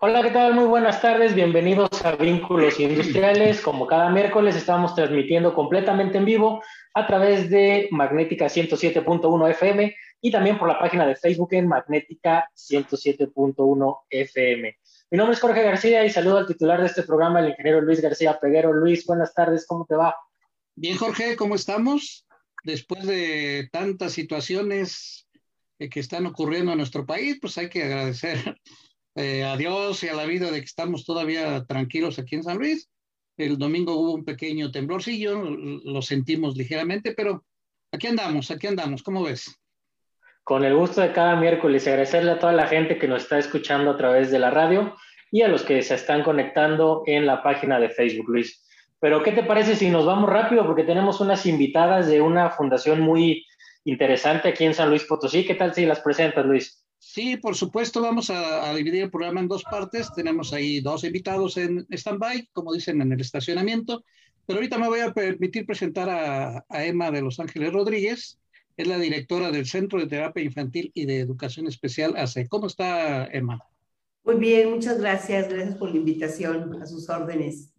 Hola, ¿qué tal? Muy buenas tardes. Bienvenidos a Vínculos Industriales. Como cada miércoles estamos transmitiendo completamente en vivo a través de Magnética 107.1 FM y también por la página de Facebook en Magnética 107.1 FM. Mi nombre es Jorge García y saludo al titular de este programa, el ingeniero Luis García Peguero. Luis, buenas tardes, ¿cómo te va? Bien, Jorge, ¿cómo estamos? Después de tantas situaciones que están ocurriendo en nuestro país, pues hay que agradecer eh, a Dios y a la vida de que estamos todavía tranquilos aquí en San Luis. El domingo hubo un pequeño temblorcillo, lo sentimos ligeramente, pero aquí andamos, aquí andamos, ¿cómo ves? Con el gusto de cada miércoles, agradecerle a toda la gente que nos está escuchando a través de la radio y a los que se están conectando en la página de Facebook, Luis. Pero, ¿qué te parece si nos vamos rápido? Porque tenemos unas invitadas de una fundación muy interesante aquí en San Luis Potosí. ¿Qué tal si las presentas, Luis? Sí, por supuesto, vamos a, dividir el programa en dos partes. Tenemos ahí dos invitados en stand-by, como dicen en el estacionamiento. Pero ahorita me voy a permitir presentar a, a Emma de Los Ángeles Rodríguez es la directora del Centro de Terapia Infantil y de Educación Especial ACE. ¿Cómo está, Emma? Muy bien, muchas gracias. Gracias por la invitación, a sus órdenes.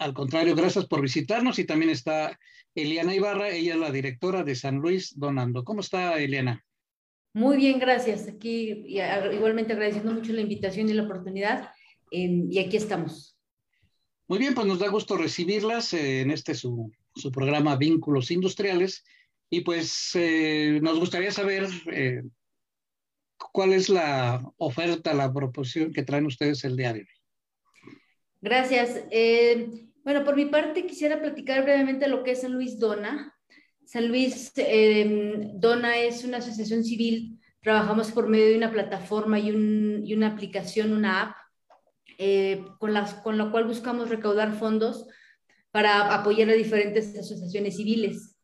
Al contrario, gracias por visitarnos y también está Eliana Ibarra, ella es la directora de San Luis Donando. ¿Cómo está, Eliana? Muy bien, gracias. Aquí igualmente agradeciendo mucho la invitación y la oportunidad y aquí estamos. Muy bien, pues nos da gusto recibirlas en este su, su programa Vínculos Industriales y pues eh, nos gustaría saber eh, cuál es la oferta, la proposición que traen ustedes el día de hoy. Gracias. Eh, bueno, por mi parte quisiera platicar brevemente lo que es San Luis Dona. San Luis Dona es una asociación civil. Trabajamos por medio de una plataforma y, una aplicación, una app, con, las, con la cual buscamos recaudar fondos para apoyar a diferentes asociaciones civiles.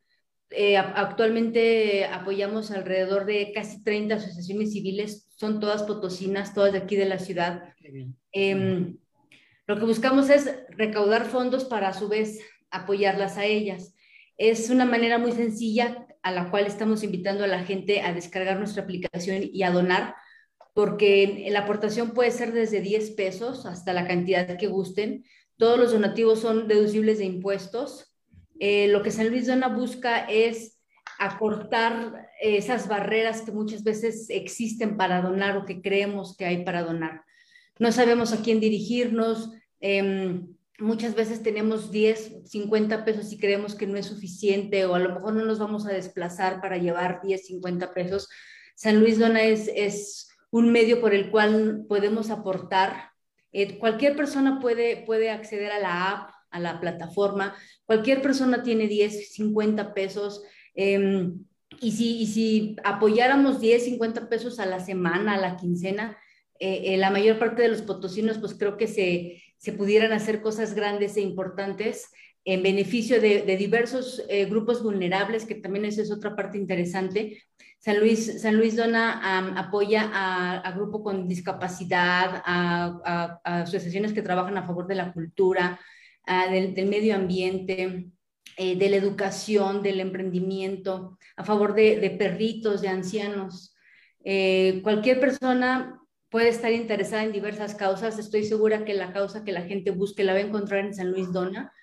Eh, actualmente apoyamos alrededor de casi 30 asociaciones civiles, son todas potosinas, todas de aquí de la ciudad. Em, lo que buscamos es recaudar fondos para a su vez apoyarlas a ellas. Es una manera muy sencilla a la cual estamos invitando a la gente a descargar nuestra aplicación y a donar, porque la aportación puede ser desde 10 pesos hasta la cantidad que gusten. Todos los donativos son deducibles de impuestos eh, lo que San Luis Dona busca es acortar esas barreras que muchas veces existen para donar o que creemos que hay para donar. No sabemos a quién dirigirnos. Em, muchas veces tenemos 10, 50 pesos y creemos que no es suficiente o a lo mejor no nos vamos a desplazar para llevar 10, 50 pesos. San Luis Dona es, es un medio por el cual podemos aportar. Eh, cualquier persona puede, puede acceder a la app a la plataforma. Cualquier persona tiene 10, 50 pesos. Em, y, si, si apoyáramos 10, 50 pesos a la semana, a la quincena, eh, eh, la mayor parte de los potosinos, pues creo que se, se, pudieran hacer cosas grandes e importantes en beneficio de, diversos eh, grupos vulnerables, que también esa es otra parte interesante. San Luis, San Luis Dona apoya a, a grupos con discapacidad, a, asociaciones que trabajan a favor de la cultura, del, medio ambiente, eh, de la educación, del emprendimiento, a favor de, perritos, de ancianos. Eh, cualquier persona puede estar interesada en diversas causas. Estoy segura que la causa que la gente busque la va a encontrar en San Luis Dona.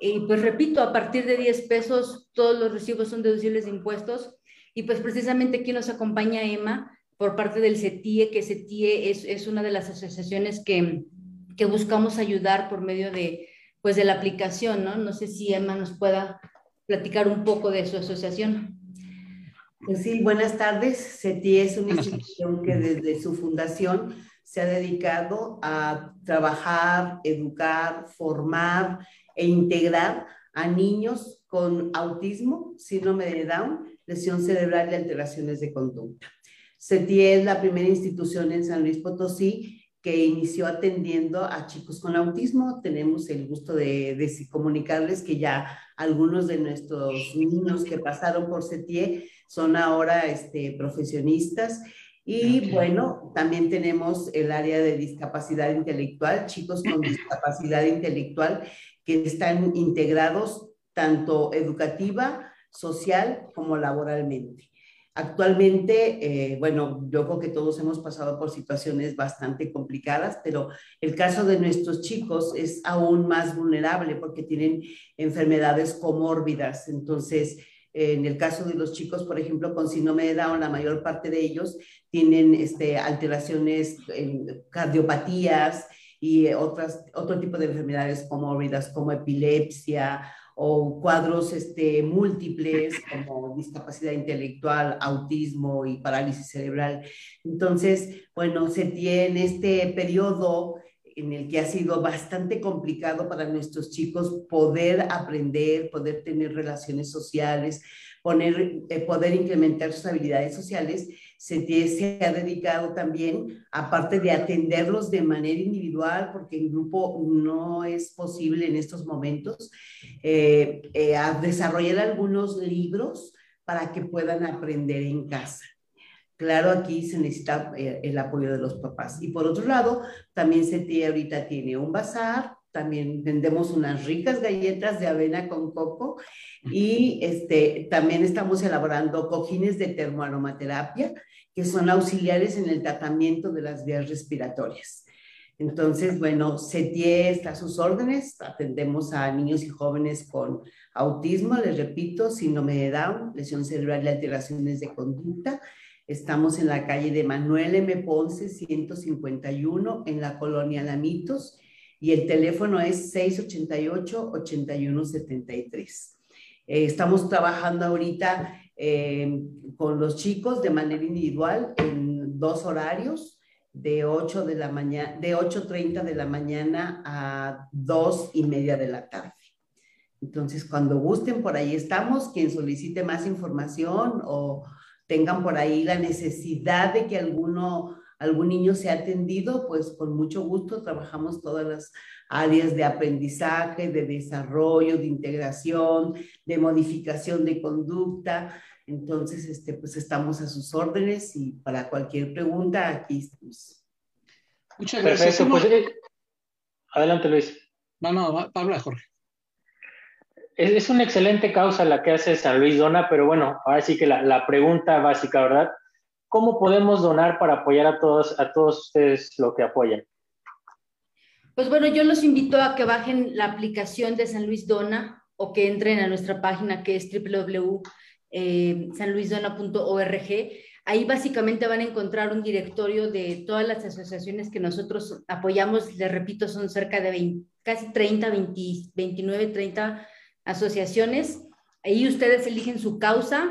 Y pues repito, a partir de 10 pesos todos los recibos son deducibles de impuestos. Y pues precisamente aquí nos acompaña Emma por parte del CETIE, que CETIE es, una de las asociaciones que, que buscamos ayudar por medio de, pues de la aplicación, ¿no? No sé si Emma nos pueda platicar un poco de su asociación. Pues sí, buenas tardes. CETI es una institución que desde su fundación se ha dedicado a trabajar, educar, formar e integrar a niños con autismo, síndrome de Down, lesión cerebral y alteraciones de conducta. CETI es la primera institución en San Luis Potosí que inició atendiendo a chicos con autismo. Tenemos el gusto de, de comunicarles que ya algunos de nuestros niños que pasaron por CETIE son ahora este, profesionistas. Y bueno, también tenemos el área de discapacidad intelectual, chicos con discapacidad intelectual que están integrados tanto educativa, social como laboralmente. Actualmente, eh, bueno, yo creo que todos hemos pasado por situaciones bastante complicadas, pero el caso de nuestros chicos es aún más vulnerable porque tienen enfermedades comórbidas. Entonces, en el caso de los chicos, por ejemplo, con síndrome de Down, la mayor parte de ellos tienen este, alteraciones, cardiopatías y otras, otro tipo de enfermedades comórbidas como epilepsia o cuadros este, múltiples como discapacidad intelectual, autismo y parálisis cerebral. Entonces, bueno, se tiene este periodo en el que ha sido bastante complicado para nuestros chicos poder aprender, poder tener relaciones sociales, eh, poder incrementar sus habilidades sociales, se, se, ha dedicado también, aparte de atenderlos de manera individual, porque en grupo no es posible en estos momentos, eh, eh, a desarrollar algunos libros para que puedan aprender en casa. Claro, aquí se necesita eh, el apoyo de los papás. Y por otro lado, también CETI ahorita tiene un bazar, también vendemos unas ricas galletas de avena con coco y este, también estamos elaborando cojines de termoaromaterapia que son auxiliares en el tratamiento de las vías respiratorias. Entonces, bueno, CETIE está a sus órdenes, atendemos a niños y jóvenes con autismo, les repito, síndrome de Down, lesión cerebral y alteraciones de conducta, Estamos en la calle de Manuel M. Ponce, 151, en la colonia Lamitos, y el teléfono es 688-8173. Eh, estamos trabajando ahorita eh, con los chicos de manera individual en dos horarios, de 8 de la mañana, de 8.30 de la mañana a 2 y media de la tarde. Entonces, cuando gusten, por ahí estamos. Quien solicite más información o tengan por ahí la necesidad de que alguno, algún niño sea atendido, pues con mucho gusto trabajamos todas las áreas de aprendizaje, de desarrollo, de integración, de modificación de conducta. Entonces, este, pues estamos a sus órdenes y para cualquier pregunta, aquí estamos. Muchas gracias. Pues, eh, adelante, Luis. No, no, habla, Jorge es, una excelente causa la que hace San Luis Dona, pero bueno, ahora sí que la, pregunta básica, ¿verdad? ¿Cómo podemos donar para apoyar a todos, a todos ustedes lo que apoyan? Pues bueno, yo los invito a que bajen la aplicación de San Luis Dona o que entren a nuestra página que es www.sanluisdona.org. Ahí básicamente van a encontrar un directorio de todas las asociaciones que nosotros apoyamos. Les repito, son cerca de casi 30, 29, 30 asociaciones. Ahí ustedes eligen su causa,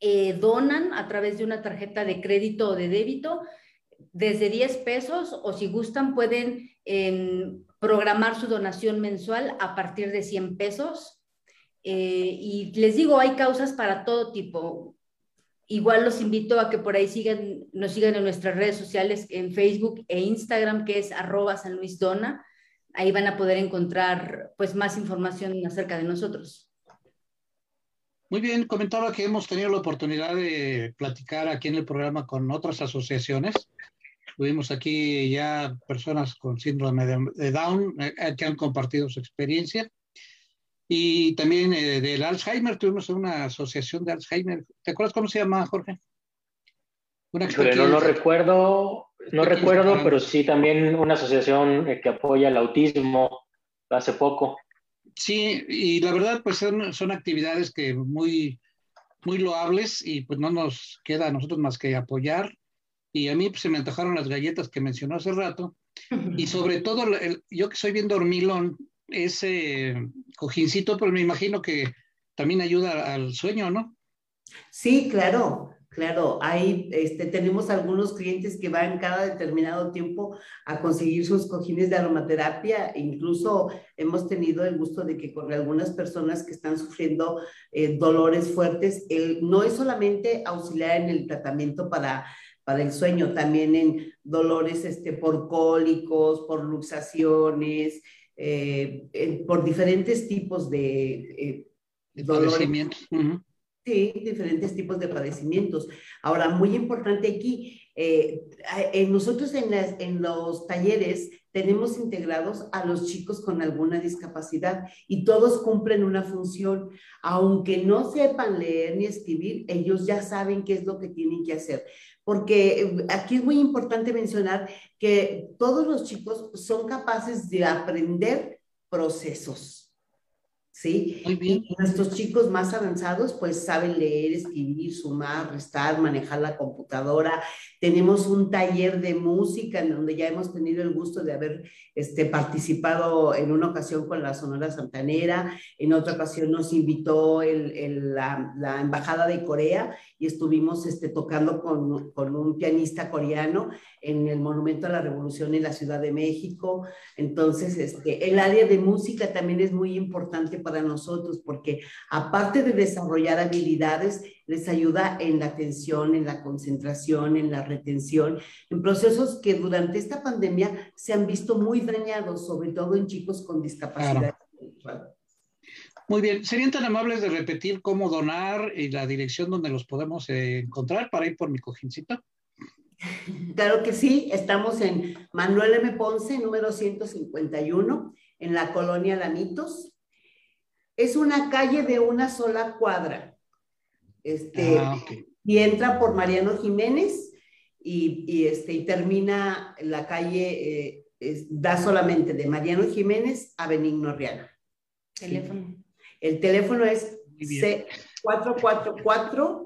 eh, donan a través de una tarjeta de crédito o de débito desde 10 pesos o si gustan pueden em, programar su donación mensual a partir de 100 pesos. Eh, y les digo, hay causas para todo tipo. Igual los invito a que por ahí sigan, nos sigan en nuestras redes sociales, en Facebook e Instagram, que es arroba San Luis Dona ahí van a poder encontrar pues más información acerca de nosotros. Muy bien, comentaba que hemos tenido la oportunidad de platicar aquí en el programa con otras asociaciones. Tuvimos aquí ya personas con síndrome de, Down eh, que han compartido su experiencia. Y también eh, del Alzheimer, tuvimos una asociación de Alzheimer. ¿Te acuerdas cómo se llama, Jorge? no lo recuerdo, no recuerdo, pero sí también una asociación eh, que apoya el autismo hace poco. Sí, y la verdad, pues son, son actividades que muy, muy loables y pues no nos queda a nosotros más que apoyar. Y a mí pues, se me antojaron las galletas que mencionó hace rato. Y sobre todo, yo que soy bien dormilón, ese cojincito, pues me imagino que también ayuda al sueño, ¿no? Sí, claro. Claro, hay, este, tenemos algunos clientes que van cada determinado tiempo a conseguir sus cojines de aromaterapia. incluso hemos tenido el gusto de que con algunas personas que están sufriendo eh, dolores fuertes, el, no es solamente auxiliar en el tratamiento para, para el sueño, también en dolores este, por cólicos, por luxaciones, eh, por diferentes tipos de eh, dolores. Sí, diferentes tipos de padecimientos. Ahora, muy importante aquí, eh, nosotros en, las, en los talleres tenemos integrados a los chicos con alguna discapacidad y todos cumplen una función. Aunque no sepan leer ni escribir, ellos ya saben qué es lo que tienen que hacer. Porque eh, aquí es muy importante mencionar que todos los chicos son capaces de aprender procesos. ¿Sí? Muy bien. Y nuestros chicos más avanzados pues saben leer, escribir, sumar, restar, manejar la computadora. Tenemos un taller de música en donde ya hemos tenido el gusto de haber este, participado en una ocasión con la Sonora Santanera, en otra ocasión nos invitó el, el, la, la, Embajada de Corea y estuvimos este, tocando con, con un pianista coreano en el Monumento a la Revolución en la Ciudad de México. Entonces, este, el área de música también es muy importante para nosotros porque aparte de desarrollar habilidades, les ayuda en la atención, en la concentración, en la retención, en procesos que durante esta pandemia se han visto muy dañados, sobre todo en chicos con discapacidad claro. Muy bien, ¿serían tan amables de repetir cómo donar y la dirección donde los podemos eh, encontrar para ir por mi cojincito? Claro que sí, estamos en Manuel M. Ponce, número 151, en la colonia Lamitos. Es una calle de una sola cuadra. Este, ah, okay. Y entra por Mariano Jiménez y, y, este, y termina la calle, eh, es, da solamente de Mariano Jiménez a Benigno Arriaga. Teléfono. El teléfono es 444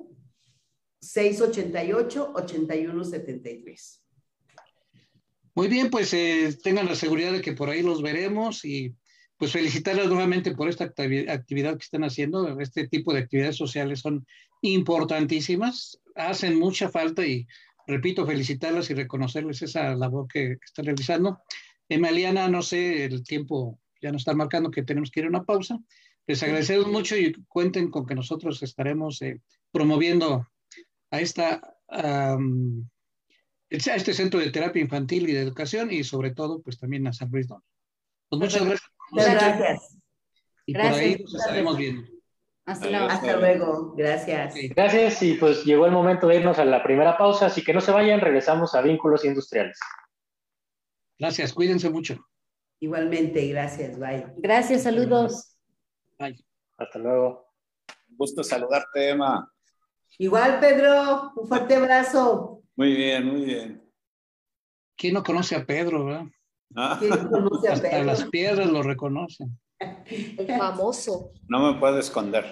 688-8173. Muy bien, pues eh, tengan la seguridad de que por ahí los veremos y pues felicitarles nuevamente por esta actividad que están haciendo. Este tipo de actividades sociales son importantísimas, hacen mucha falta y repito, felicitarlas y reconocerles esa labor que, que están realizando. Emiliana, no sé, el tiempo ya nos está marcando que tenemos que ir a una pausa. Les agradecemos mucho y cuenten con que nosotros estaremos eh, promoviendo a, esta, um, a este centro de terapia infantil y de educación y sobre todo pues también a San Luis Don. Pues muchas gracias. Muchas gracias. Y gracias. por ahí nos estaremos viendo. Hasta luego. Hasta luego. Gracias. Gracias y pues llegó el momento de irnos a la primera pausa, así que no se vayan, regresamos a Vínculos Industriales. Gracias, cuídense mucho. Igualmente, gracias, bye. Gracias, saludos. Bye. Hasta luego. Un gusto saludarte, Emma. Igual, Pedro, un fuerte abrazo. Muy bien, muy bien. ¿Quién no conoce a Pedro, verdad? Ah. ¿Quién no conoce a Hasta Pedro? las piedras lo reconocen. El famoso. No me puedo esconder.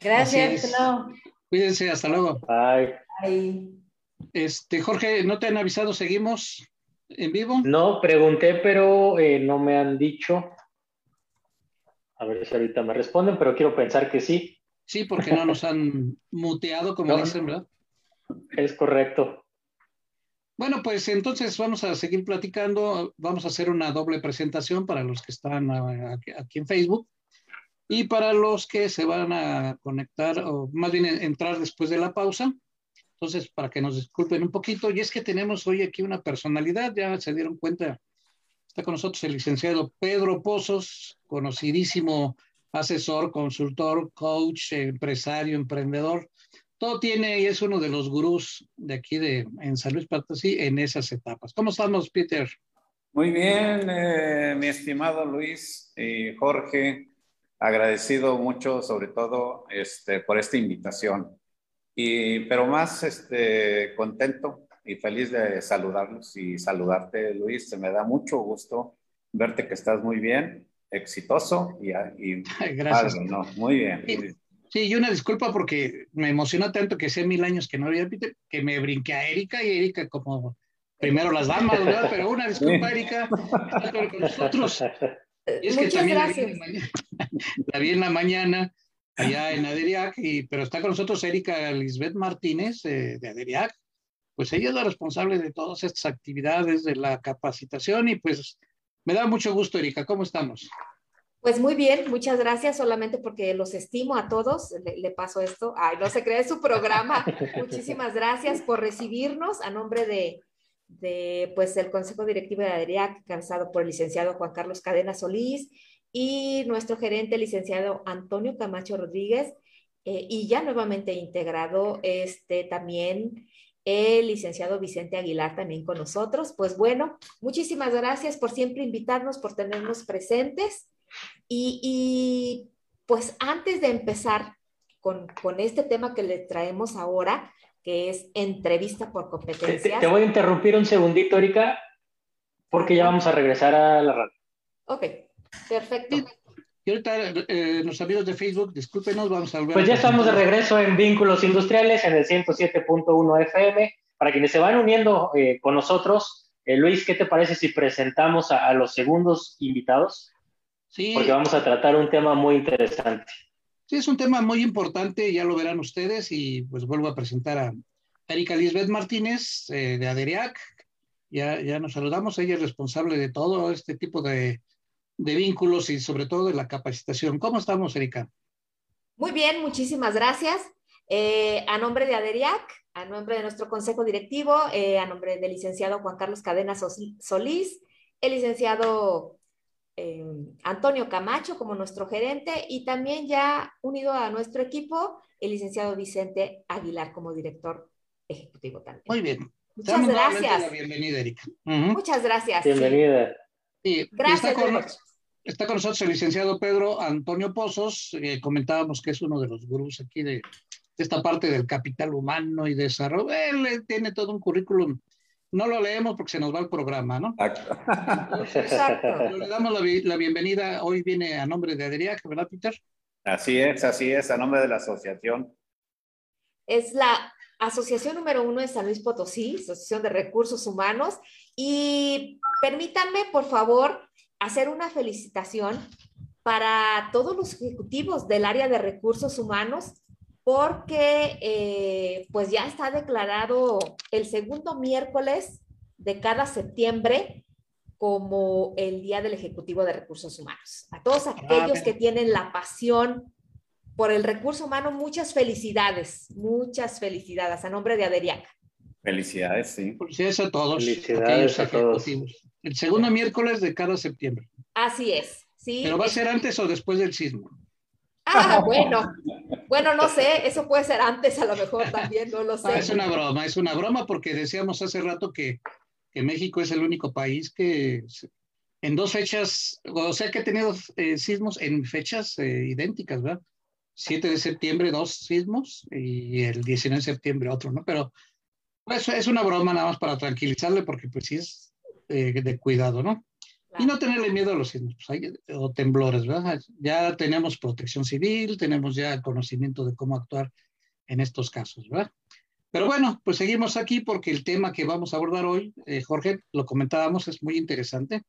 Gracias, luego. Cuídense, hasta luego. Bye. Ay, Este, Jorge, ¿no te han avisado? ¿Seguimos en vivo? No, pregunté, pero eh, no me han dicho. A ver si ahorita me responden, pero quiero pensar que sí. Sí, porque no nos han muteado, como No. dicen, ¿verdad? Es correcto. Bueno, pues entonces vamos a seguir platicando. Vamos a hacer una doble presentación para los que están ah, aquí- en Facebook y para los que se van a conectar o más bien entrar después de la pausa. Entonces, para que nos disculpen un poquito, y es que tenemos hoy aquí una personalidad, ya se dieron cuenta, está con nosotros el licenciado Pedro Pozos, conocidísimo asesor, consultor, coach, empresario, emprendedor. Todo tiene y es uno de los gurús de aquí de en San Luis Potosí en esas etapas. ¿Cómo estamos, Peter? Muy bien, eh, mi estimado Luis y Jorge, agradecido mucho, sobre todo, este, por esta invitación. Y, pero más este, contento y feliz de saludarlos y saludarte, Luis. Se me da mucho gusto verte que estás muy bien, exitoso y, y Gracias. padre, ¿no? Muy bien. muy bien. Sí, y una disculpa porque me emocionó tanto que sé mil años que no había Peter, que me brinqué a Erika y Erika como primero las damas, ¿verdad? Pero una disculpa, Erika, está con nosotros. Y es que Muchas también en gracias. la vi en la mañana allá en Aderiac, y, pero está con nosotros Erika Lisbeth Martínez eh, de Aderiac. Pues ella es la responsable de todas estas actividades, de la capacitación y pues me da mucho gusto, Erika. ¿Cómo estamos? Pues muy bien, muchas gracias, solamente porque los estimo a todos, le, le paso esto. Ay, no se cree su programa. Muchísimas gracias por recibirnos a nombre de, de pues, el Consejo Directivo de ADRIAC, encabezado por el licenciado Juan Carlos Cadena Solís y nuestro gerente, licenciado Antonio Camacho Rodríguez, eh, y ya nuevamente integrado este, también el licenciado Vicente Aguilar también con nosotros. Pues bueno, muchísimas gracias por siempre invitarnos, por tenernos presentes. Y, pues antes de empezar con, con, este tema que le traemos ahora, que es entrevista por competencias. Te, voy a interrumpir un segundito, Erika, porque ya vamos a regresar a la radio. Ok, perfecto. Y ahorita eh, los amigos de Facebook, discúlpenos, vamos a volver. Pues ya estamos de regreso en Vínculos Industriales en el 107.1 FM. Para quienes se van uniendo eh, con nosotros, eh, Luis, ¿qué te parece si presentamos a, los segundos invitados? Sí. Porque vamos a tratar un tema muy interesante. Sí, es un tema muy importante, ya lo verán ustedes, y pues vuelvo a presentar a Erika Lisbeth Martínez de Aderiac. Ya, ya nos saludamos, ella es responsable de todo este tipo de de vínculos y sobre todo de la capacitación. ¿Cómo estamos, Erika? Muy bien, muchísimas gracias. Eh, a nombre de ADERIAC, a nombre de nuestro consejo directivo, eh, a nombre del licenciado Juan Carlos Cadenas Solís, el licenciado eh, Antonio Camacho como nuestro gerente y también ya unido a nuestro equipo, el licenciado Vicente Aguilar como director ejecutivo también. Muy bien. Muchas gracias. bienvenida, Erika. Muchas gracias. Bienvenida. Gracias. Está con, nosotros el licenciado Pedro Antonio Pozos. comentábamos que es uno de los gurús aquí de, esta parte del capital humano y desarrollo. Él tiene todo un currículum. No lo leemos porque se nos va el programa, ¿no? Exacto. le damos la, bienvenida. Hoy viene a nombre de Adrián, ¿verdad, Peter? Así es, así es, a nombre de la asociación. Es la asociación número uno de San Luis Potosí, Asociación de Recursos Humanos, y permítanme, por favor, hacer una felicitación para todos los ejecutivos del área de recursos humanos, porque eh, pues ya está declarado el segundo miércoles de cada septiembre como el Día del Ejecutivo de Recursos Humanos. A todos ah, aquellos que tienen la pasión por el recurso humano, muchas felicidades, muchas felicidades a nombre de Aderiaca. Felicidades, sí. Felicidades a todos. Felicidades a todos. El segundo miércoles de cada septiembre. Así es, sí. Pero va a ser antes o después del sismo. Ah, bueno. Bueno, no sé, eso puede ser antes a lo mejor también, no lo sé. es una broma, es una broma porque decíamos hace rato que, que México es el único país que en dos fechas, o sea que ha tenido eh, sismos en fechas eh, idénticas, ¿verdad? 7 de septiembre dos sismos y el 19 de septiembre otro, ¿no? Pero pues es una broma nada más para tranquilizarle porque pues sí es eh, de cuidado, ¿no? Y no tenerle miedo a los sismos pues, o temblores, ¿verdad? Ya tenemos protección civil, tenemos ya conocimiento de cómo actuar en estos casos, ¿verdad? Pero bueno, pues seguimos aquí porque el tema que vamos a abordar hoy, eh, Jorge, lo comentábamos, es muy interesante.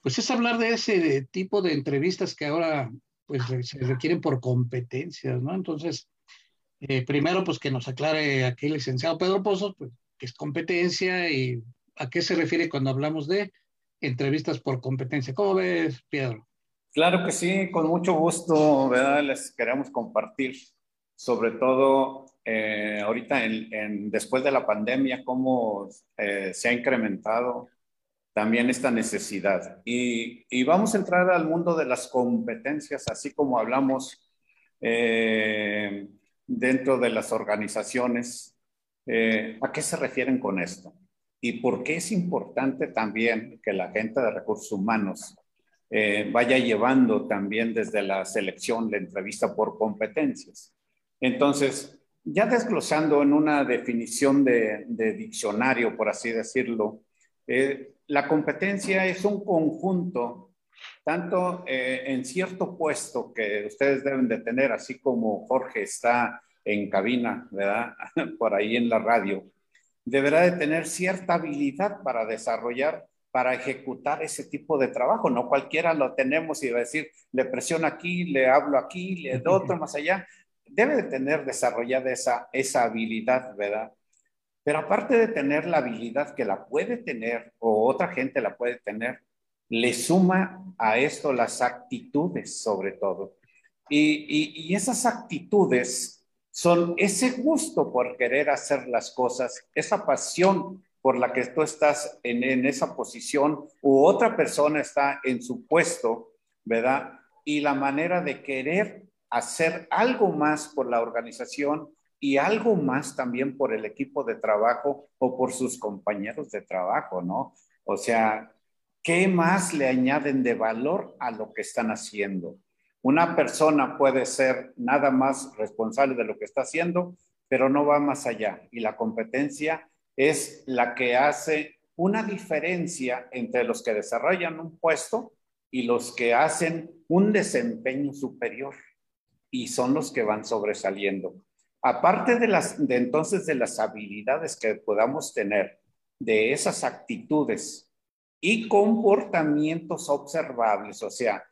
Pues es hablar de ese tipo de entrevistas que ahora pues se requieren por competencias, ¿no? Entonces, eh, primero, pues que nos aclare aquí el licenciado Pedro Pozos, pues, qué es competencia y a qué se refiere cuando hablamos de entrevistas por competencia. ¿Cómo ves, Pedro? Claro que sí, con mucho gusto, ¿verdad? Les queremos compartir, sobre todo eh, ahorita en, después de la pandemia, cómo eh, se ha incrementado también esta necesidad. Y, vamos a entrar al mundo de las competencias, así como hablamos eh, dentro de las organizaciones. ¿A qué se refieren con esto? ¿Y por qué es importante también que la gente de recursos humanos eh, vaya llevando también desde la selección la entrevista por competencias? Entonces, ya desglosando en una definición de, diccionario, por así decirlo, eh, la competencia es un conjunto, tanto eh, en cierto puesto que ustedes deben de tener, así como Jorge está en cabina, ¿verdad? Por ahí en la radio, deberá de tener cierta habilidad para desarrollar, para ejecutar ese tipo de trabajo. No cualquiera lo tenemos y decir, le presiono aquí, le hablo aquí, le doy otro más allá. Debe de tener desarrollada esa, esa habilidad, ¿verdad? Pero aparte de tener la habilidad que la puede tener o otra gente la puede tener, le suma a esto las actitudes sobre todo. Y, esas actitudes son ese gusto por querer hacer las cosas, esa pasión por la que tú estás en, esa posición u otra persona está en su puesto, ¿verdad? Y la manera de querer hacer algo más por la organización y algo más también por el equipo de trabajo o por sus compañeros de trabajo, ¿no? O sea, ¿qué más le añaden de valor a lo que están haciendo? Una persona puede ser nada más responsable de lo que está haciendo, pero no va más allá. Y la competencia es la que hace una diferencia entre los que desarrollan un puesto y los que hacen un desempeño superior y son los que van sobresaliendo. Aparte de las de entonces de las habilidades que podamos tener, de esas actitudes y comportamientos observables, o sea,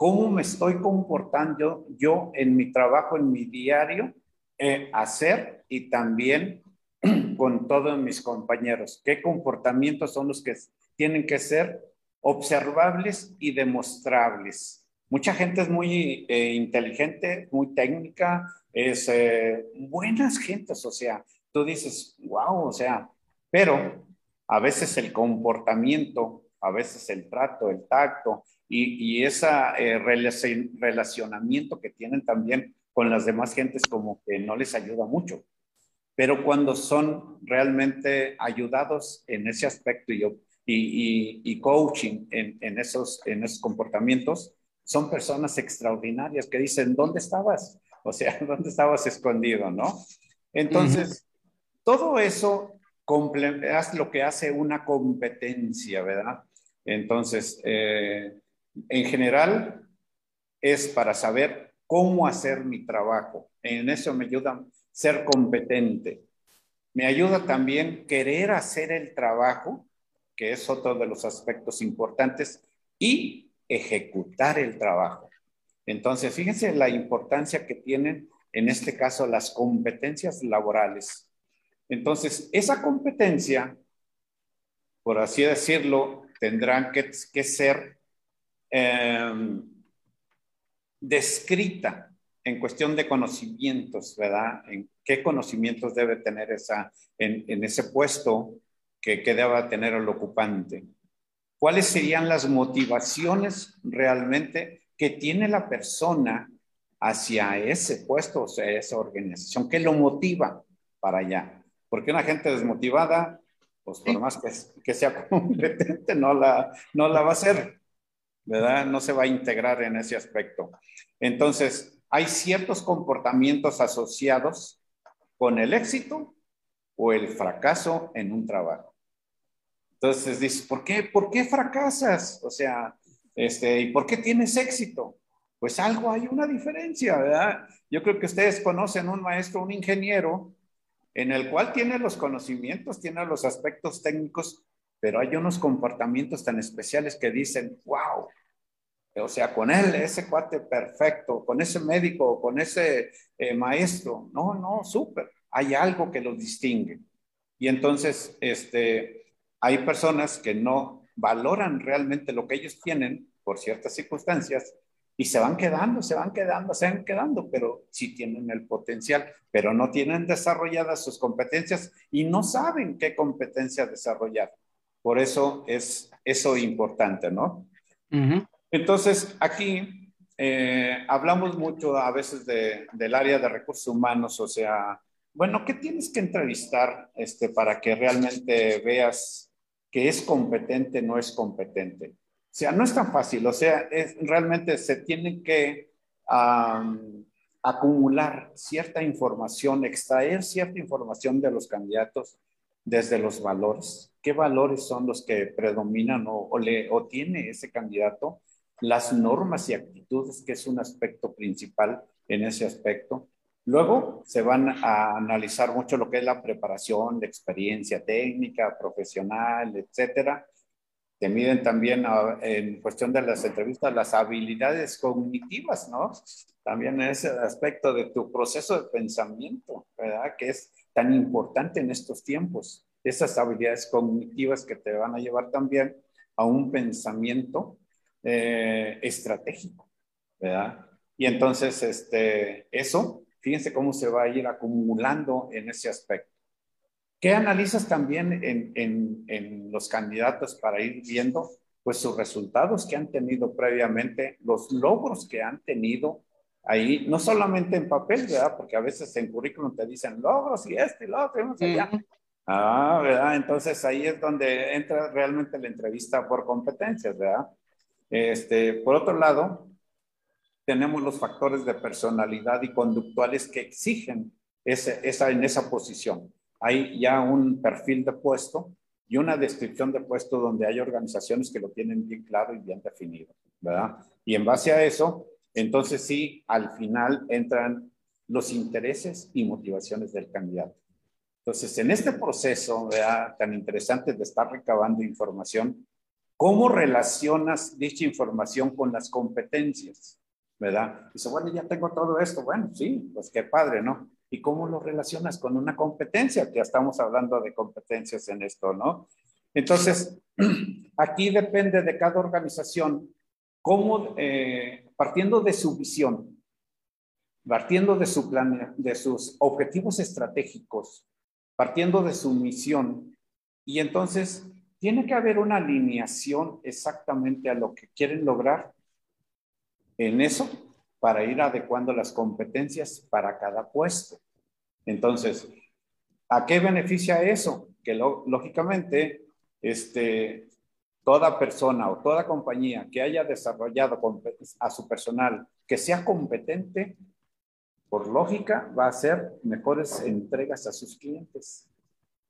cómo me estoy comportando yo en mi trabajo, en mi diario, eh, hacer y también con todos mis compañeros. ¿Qué comportamientos son los que tienen que ser observables y demostrables? Mucha gente es muy eh, inteligente, muy técnica, es eh, buenas gentes, o sea, tú dices, wow, o sea, pero a veces el comportamiento, a veces el trato, el tacto y, ese relacionamiento que tienen también con las demás gentes como que no les ayuda mucho. Pero cuando son realmente ayudados en ese aspecto y, y, y coaching en, en, esos, en esos comportamientos, son personas extraordinarias que dicen, ¿dónde estabas? O sea, ¿dónde estabas escondido? ¿No? Entonces, todo eso es lo que hace una competencia, ¿verdad? Entonces, eh, en general, es para saber cómo hacer mi trabajo. En eso me ayuda ser competente. Me ayuda también querer hacer el trabajo, que es otro de los aspectos importantes, y ejecutar el trabajo. Entonces, fíjense la importancia que tienen en este caso las competencias laborales. Entonces, esa competencia, por así decirlo, tendrán que, ser em, descrita en cuestión de conocimientos, ¿verdad? En qué conocimientos debe tener esa, en, ese puesto que, que deba tener el ocupante. ¿Cuáles serían las motivaciones realmente que tiene la persona hacia ese puesto, o sea, esa organización? ¿Qué lo motiva para allá? Porque una gente desmotivada, pues por más que, que sea competente, no la, no la va a hacer. ¿Verdad? No se va a integrar en ese aspecto. Entonces, hay ciertos comportamientos asociados con el éxito o el fracaso en un trabajo. Entonces dices, ¿por qué, ¿por qué fracasas? O sea, este, ¿y por qué tienes éxito? Pues algo hay una diferencia, ¿verdad? Yo creo que ustedes conocen un maestro, un ingeniero, en el cual tiene los conocimientos, tiene los aspectos técnicos, pero hay unos comportamientos tan especiales que dicen, wow, o sea, con él, ese cuate perfecto, con ese médico, con ese eh, maestro, no, no, súper, hay algo que los distingue. Y entonces, este, hay personas que no valoran realmente lo que ellos tienen por ciertas circunstancias y se van quedando, se van quedando, se van quedando, pero sí tienen el potencial, pero no tienen desarrolladas sus competencias y no saben qué competencia desarrollar. Por eso es eso importante, ¿no? Entonces, aquí eh, hablamos mucho a veces del área de recursos humanos, o sea, bueno, ¿qué tienes que entrevistar este, para que realmente veas que es competente, no es competente? O sea, no es tan fácil, o sea, es, realmente se tiene que acumular cierta información, extraer cierta información de los candidatos desde los valores. ¿Qué valores son los que predominan o, tiene ese candidato? Las normas y actitudes, que es un aspecto principal en ese aspecto. Luego se van a analizar mucho lo que es la preparación, la experiencia técnica, profesional, etcétera. Te miden también ah, en cuestión de las entrevistas las habilidades cognitivas, ¿no? También ese aspecto de tu proceso de pensamiento, ¿verdad? Que es tan importante en estos tiempos. Esas habilidades cognitivas que te van a llevar también a un pensamiento eh, estratégico, ¿verdad? Y entonces, este, eso, fíjense cómo se va a ir acumulando en ese aspecto. ¿Qué analizas también en, en, en los candidatos para ir viendo pues sus resultados que han tenido previamente, los logros que han tenido ahí, no solamente en papel, ¿verdad? Porque a veces en currículum te dicen logros y esto y lo otro, y Ah, ¿verdad? Entonces ahí es donde entra realmente la entrevista por competencias, ¿verdad? Este, por otro lado, tenemos los factores de personalidad y conductuales que exigen ese, esa, en esa posición. Hay ya un perfil de puesto y una descripción de puesto donde hay organizaciones que lo tienen bien claro y bien definido, ¿verdad? Y en base a eso, entonces sí, al final entran los intereses y motivaciones del candidato. Entonces, en este proceso ¿verdad? tan interesante de estar recabando información, ¿cómo relacionas dicha información con las competencias? ¿Verdad? Dice, bueno, ya tengo todo esto. Bueno, sí, pues qué padre, ¿no? ¿Y cómo lo relacionas con una competencia? Que estamos hablando de competencias en esto, ¿no? Entonces, aquí depende de cada organización cómo, eh, partiendo de su visión, partiendo de, su plan, de sus objetivos estratégicos, partiendo de su misión, y entonces tiene que haber una alineación exactamente a lo que quieren lograr en eso para ir adecuando las competencias para cada puesto. Entonces, ¿a qué beneficia eso? Que lógicamente, este, toda persona o toda compañía que haya desarrollado a su personal que sea competente, por lógica, va a hacer mejores entregas a sus clientes,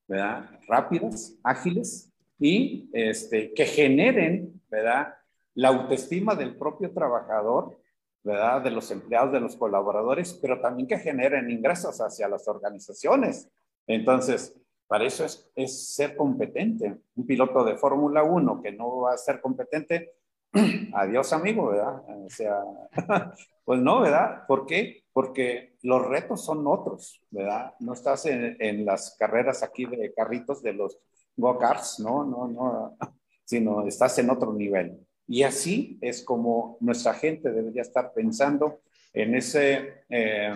¿verdad? Rápidas, ágiles y este, que generen, ¿verdad? La autoestima del propio trabajador, ¿verdad? De los empleados, de los colaboradores, pero también que generen ingresos hacia las organizaciones. Entonces, para eso es, es ser competente. Un piloto de Fórmula 1 que no va a ser competente, adiós amigo, ¿verdad? O sea, pues no, ¿verdad? ¿Por qué? Porque los retos son otros, ¿verdad? No estás en, en las carreras aquí de carritos de los go-karts, no, no, no, sino estás en otro nivel. Y así es como nuestra gente debería estar pensando en ese, eh,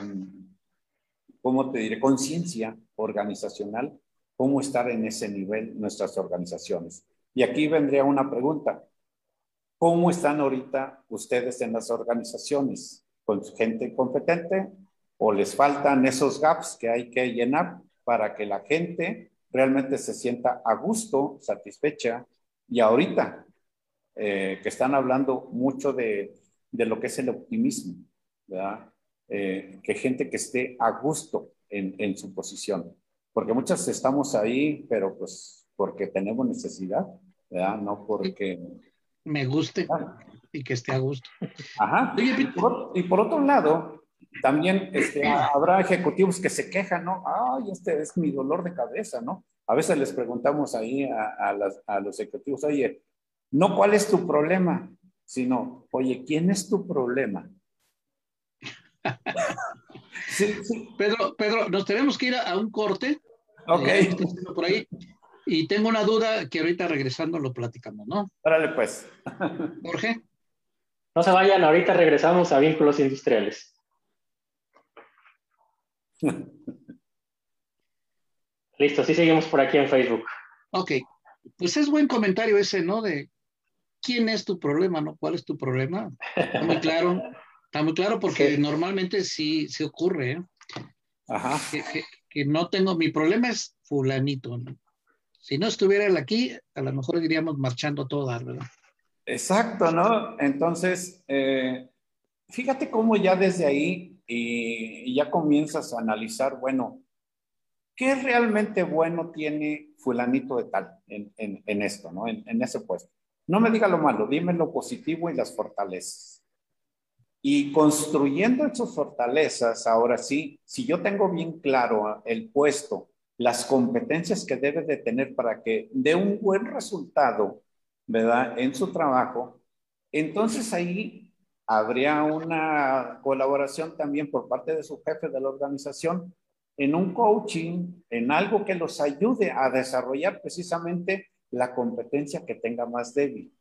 ¿cómo te diré? Conciencia organizacional, cómo estar en ese nivel nuestras organizaciones. Y aquí vendría una pregunta. ¿Cómo están ahorita ustedes en las organizaciones? ¿Con gente competente? ¿O les faltan esos gaps que hay que llenar para que la gente realmente se sienta a gusto, satisfecha? Y ahorita eh, que están hablando mucho de, de, lo que es el optimismo, ¿verdad? Eh, que gente que esté a gusto en, en, su posición, porque muchas estamos ahí, pero pues porque tenemos necesidad, ¿verdad? No porque... Me guste y que esté a gusto. Ajá. Y por, y por otro lado, también este, habrá ejecutivos que se quejan, ¿no? Ay, este es mi dolor de cabeza, ¿no? A veces les preguntamos ahí a, a, las, a los ejecutivos, oye, no cuál es tu problema, sino, oye, ¿quién es tu problema? sí, sí. Pedro, Pedro, nos tenemos que ir a, un corte. Ok. Eh, por ahí. Y tengo una duda que ahorita regresando lo platicamos, ¿no? Órale, pues. Jorge. No se vayan, ahorita regresamos a vínculos industriales. Listo, sí seguimos por aquí en Facebook. Ok, pues es buen comentario ese, ¿no? De quién es tu problema, ¿no? ¿Cuál es tu problema? Está muy claro, está muy claro porque normalmente sí, se ocurre, ¿eh? Ajá. Que, no tengo, mi problema es fulanito, ¿no? Si no estuviera él aquí, a lo mejor iríamos marchando todas, ¿verdad? Exacto, ¿no? Entonces, eh, fíjate cómo ya desde ahí y, ya comienzas a analizar, bueno, ¿qué realmente bueno tiene fulanito de tal en, en, esto, ¿no? En, en, ese puesto. No me diga lo malo, dime lo positivo y las fortalezas. Y construyendo esas fortalezas, ahora sí, si yo tengo bien claro el puesto, las competencias que debe de tener para que dé un buen resultado, ¿verdad? En su trabajo, entonces ahí habría una colaboración también por parte de su jefe de la organización en un coaching, en algo que los ayude a desarrollar precisamente la competencia que tenga más débil.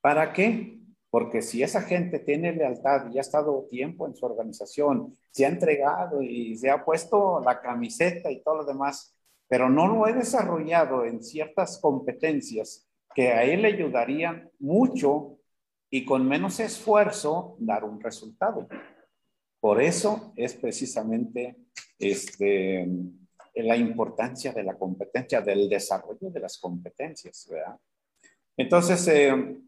¿Para qué? Porque si esa gente tiene lealtad y ha estado tiempo en su organización, se ha entregado y se ha puesto la camiseta y todo lo demás, pero no lo he desarrollado en ciertas competencias que a él le ayudarían mucho y con menos esfuerzo dar un resultado. Por eso es precisamente este, la importancia de la competencia, del desarrollo de las competencias, ¿verdad? Entonces, eh,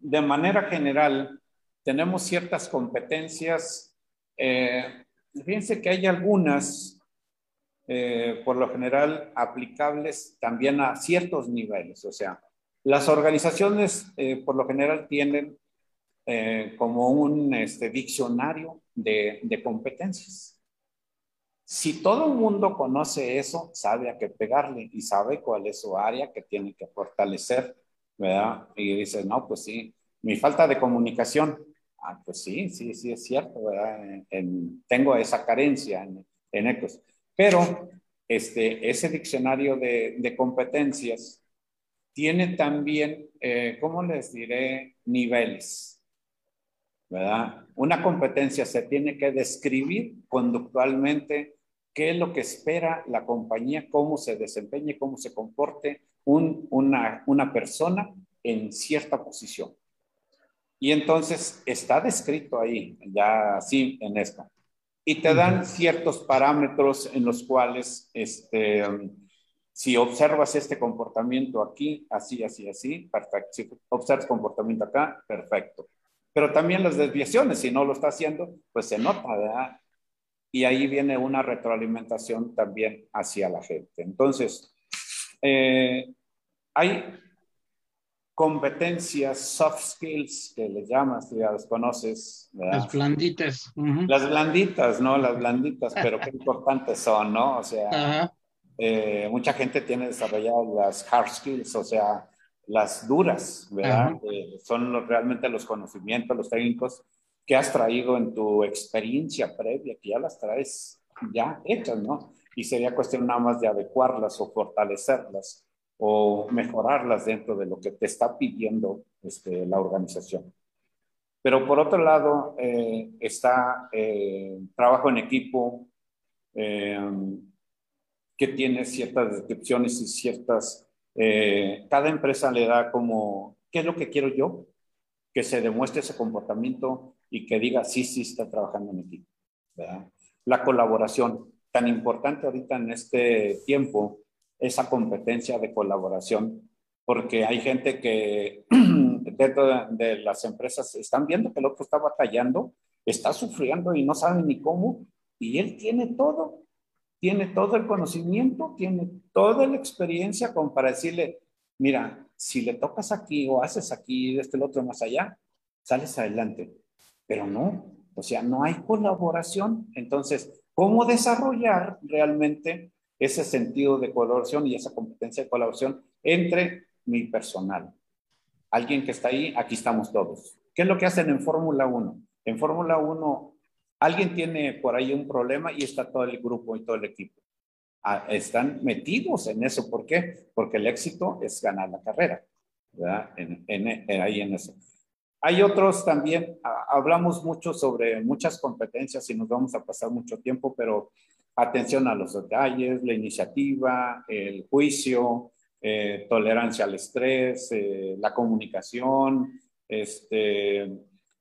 de manera general, tenemos ciertas competencias. Eh, fíjense que hay algunas, eh, por lo general, aplicables también a ciertos niveles. O sea, las organizaciones, por lo general, tienen como un este, diccionario de, de competencias. Si todo el mundo conoce eso, sabe a qué pegarle y sabe cuál es su área que tiene que fortalecer, ¿verdad? Y dice, no, pues sí, mi falta de comunicación, ah, pues sí, sí, sí es cierto, ¿verdad? tengo esa carencia en, en Pero este, ese diccionario de, de competencias tiene también, eh, ¿cómo les diré? Niveles, ¿verdad? Una competencia se tiene que describir conductualmente qué es lo que espera la compañía, cómo se desempeñe, cómo se comporte una, una persona en cierta posición. Y entonces está descrito ahí, ya así en esto. Y te dan ciertos parámetros en los cuales, este, si observas este comportamiento aquí, así, así, así, perfecto. Si observas comportamiento acá, perfecto. Pero también las desviaciones, si no lo está haciendo, pues se nota, ¿verdad? y ahí viene una retroalimentación también hacia la gente. Entonces, eh, hay competencias, soft skills, que le llamas, ya las conoces. Las blanditas. Las blanditas, ¿no? Las blanditas, pero qué importantes son, ¿no? O sea, eh, mucha gente tiene desarrolladas las hard skills, o sea, las duras, ¿verdad? Eh, son realmente los conocimientos, los técnicos que has traído en tu experiencia previa, que ya las traes ya hechas, ¿no? Y sería cuestión nada más de adecuarlas o fortalecerlas o mejorarlas dentro de lo que te está pidiendo este, la organización. Pero por otro lado, eh, está eh, trabajo en equipo, eh, que tiene ciertas descripciones y ciertas... cada empresa le da como, ¿qué es lo que quiero yo? Que se demuestre ese comportamiento y que diga, sí, sí, está trabajando en equipo. La colaboración, tan importante ahorita en este tiempo, esa competencia de colaboración, porque hay gente que dentro de las empresas están viendo que el otro está batallando, está sufriendo y no saben ni cómo, y él tiene todo, tiene todo el conocimiento, tiene toda la experiencia como para decirle, mira, si le tocas aquí o haces aquí, este el otro más allá, sales adelante pero no, o sea, no hay colaboración. Entonces, ¿cómo desarrollar realmente ese sentido de colaboración y esa competencia de colaboración entre mi personal? Alguien que está ahí, aquí estamos todos. ¿Qué es lo que hacen en Fórmula 1? En Fórmula 1, alguien tiene por ahí un problema y está todo el grupo y todo el equipo. Ah, están metidos en eso. ¿Por qué? Porque el éxito es ganar la carrera. ¿verdad? ahí en eso. Hay otros también, hablamos mucho sobre muchas competencias y nos vamos a pasar mucho tiempo, pero atención a los detalles, la iniciativa, el juicio, eh, tolerancia al estrés, eh, la comunicación, este,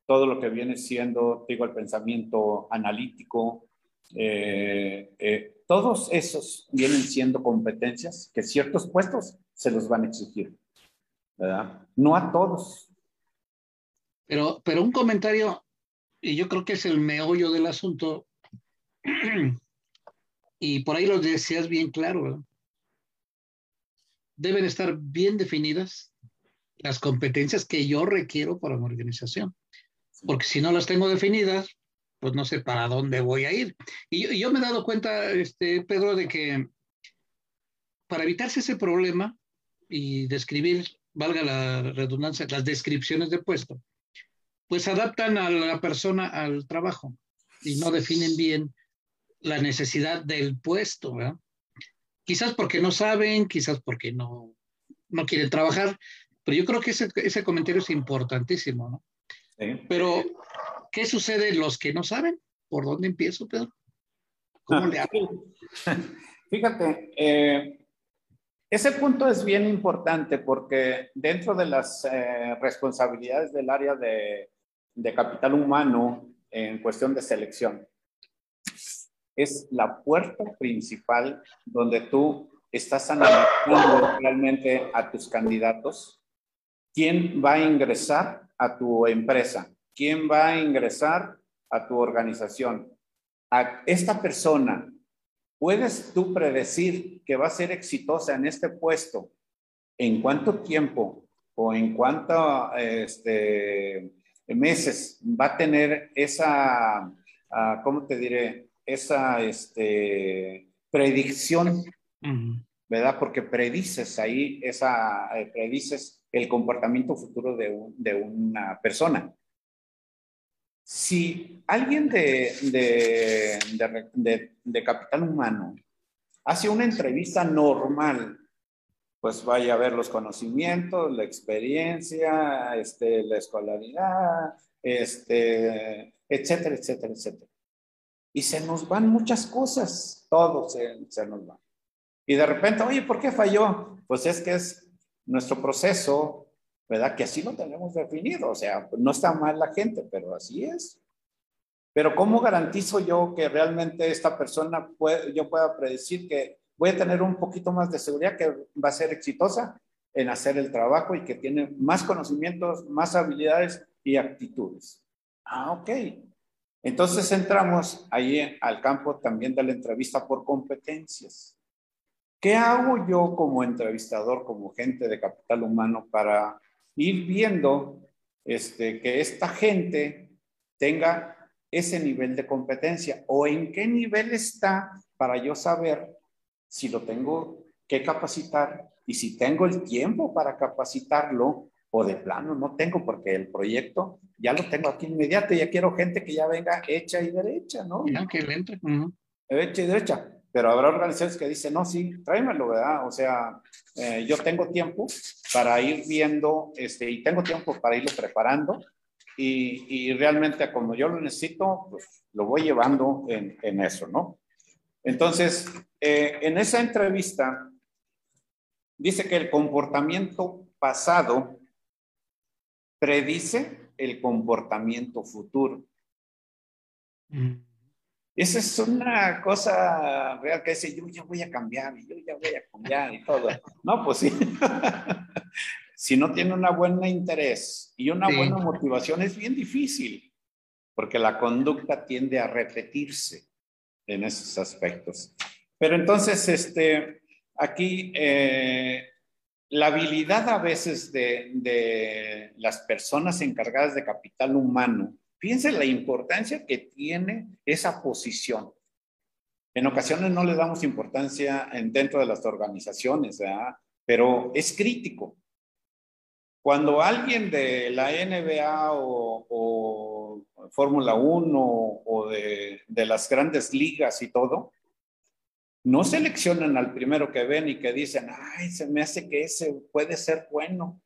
todo lo que viene siendo, digo, el pensamiento analítico, eh, todos esos vienen siendo competencias que ciertos puestos se los van a exigir, ¿verdad? No a todos, pero, pero un comentario, y yo creo que es el meollo del asunto, y por ahí lo decías bien claro, deben estar bien definidas las competencias que yo requiero para una organización. Porque si no las tengo definidas, pues no sé para dónde voy a ir. Y yo, yo me he dado cuenta, este, Pedro, de que para evitarse ese problema y describir, valga la redundancia, las descripciones de puesto, pues adaptan a la persona al trabajo y no definen bien la necesidad del puesto, ¿verdad? Quizás porque no saben, quizás porque no, no quieren trabajar, pero yo creo que ese, ese comentario es importantísimo, ¿no? Sí. Pero, ¿qué sucede los que no saben? ¿Por dónde empiezo, Pedro? ¿Cómo le hago? Fíjate, eh, ese punto es bien importante porque dentro de las eh, responsabilidades del área de, de capital humano, en cuestión de selección. Es la puerta principal donde tú estás analizando realmente a tus candidatos, quién va a ingresar a tu empresa, quién va a ingresar a tu organización. A esta persona, ¿puedes tú predecir que va a ser exitosa en este puesto? ¿En cuánto tiempo o en cuántos este, meses va a tener esa, uh, ¿cómo te diré? Esa este, predicción, ¿verdad? Porque predices ahí, esa, eh, predices el comportamiento futuro de, un, de una persona. Si alguien de, de, de, de, capital humano hace una entrevista normal, pues vaya a ver los conocimientos, la experiencia, este, la escolaridad, este, etcétera, etcétera, etcétera. Y se nos van muchas cosas, todo se, se nos va. Y de repente, oye, ¿por qué falló? Pues es que es nuestro proceso ¿verdad? Que así lo tenemos definido, o sea, no está mal la gente, pero así es. Pero ¿cómo garantizo yo que realmente esta persona, yo pueda predecir que voy a tener un poquito más de seguridad, que va a ser exitosa en hacer el trabajo y que tiene más conocimientos, más habilidades y actitudes? Ah, ok. Entonces entramos ahí al campo también de la entrevista por competencias. ¿Qué hago yo como entrevistador, como gente de capital humano para ir viendo este, que esta gente tenga ese nivel de competencia o en qué nivel está para yo saber si lo tengo que capacitar y si tengo el tiempo para capacitarlo o de plano no tengo porque el proyecto ya lo tengo aquí inmediato, ya quiero gente que ya venga hecha y derecha, ¿no? Ya que le entre. Hecha y derecha pero habrá organizaciones que dicen, no, sí, tráemelo, ¿verdad? O sea, eh, yo tengo tiempo para ir viendo, este, y tengo tiempo para irlo preparando, y, y realmente como yo lo necesito, pues lo voy llevando en, en eso, ¿no? Entonces, eh, en esa entrevista, dice que el comportamiento pasado predice el comportamiento futuro. Mm. Esa es una cosa real que dice, yo ya voy a cambiar, yo ya voy a cambiar y todo. No, pues sí. si no tiene una buena interés y una buena motivación, es bien difícil, porque la conducta tiende a repetirse en esos aspectos. Pero entonces, este, aquí, eh, la habilidad a veces de, las personas encargadas de capital humano Fíjense la importancia que tiene esa posición. En ocasiones no le damos importancia en, dentro de las organizaciones, pero es crítico. Cuando alguien de la NBA o, Fórmula 1 o de las grandes ligas y todo, no seleccionan al primero que ven y que dicen, ay, se me hace que ese puede ser bueno.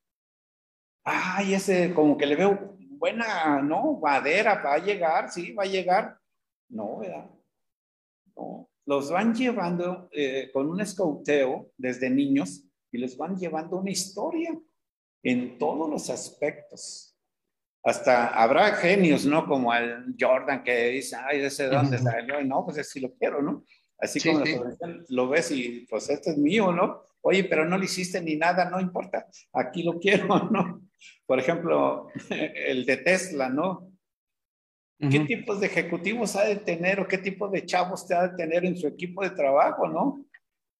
Ay, ese como que le veo buena, ¿no? Madera, va a llegar, sí, va a llegar. No, ¿verdad? No. Los van llevando eh, con un escauteo desde niños y les van llevando una historia en todos los aspectos. Hasta habrá genios, ¿no? Como el Jordan que dice, ay, ese dónde está. No, pues sí lo quiero, ¿no? Así como lo ves y pues este es mío, ¿no? Oye, pero no le hiciste ni nada, no importa, aquí lo quiero, ¿no? Por ejemplo, el de Tesla, ¿no? ¿Qué tipos de ejecutivos ha de tener o qué tipo de chavos te ha de tener en su equipo de trabajo, ¿no?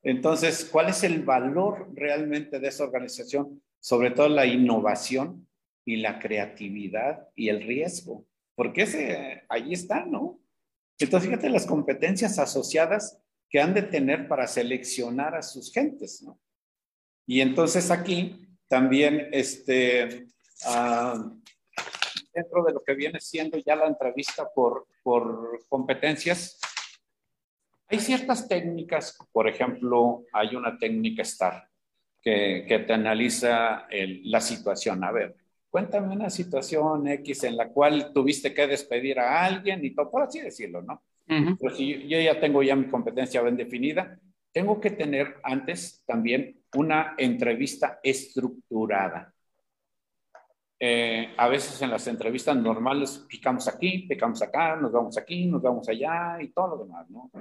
Entonces, ¿cuál es el valor realmente de esa organización? Sobre todo la innovación y la creatividad y el riesgo, porque ese, ahí está, ¿no? Entonces, fíjate las competencias asociadas que han de tener para seleccionar a sus gentes, ¿no? Y entonces aquí también, este, ah, dentro de lo que viene siendo ya la entrevista por, por competencias, hay ciertas técnicas, por ejemplo, hay una técnica STAR que, que te analiza la situación. A ver, cuéntame una situación X en la cual tuviste que despedir a alguien y todo, por así decirlo, ¿no? Pero si yo ya tengo ya mi competencia bien definida, tengo que tener antes también una entrevista estructurada. eh, a veces en las entrevistas normales picamos aquí, picamos acá, nos vamos aquí, nos vamos allá y todo lo demás, ¿no?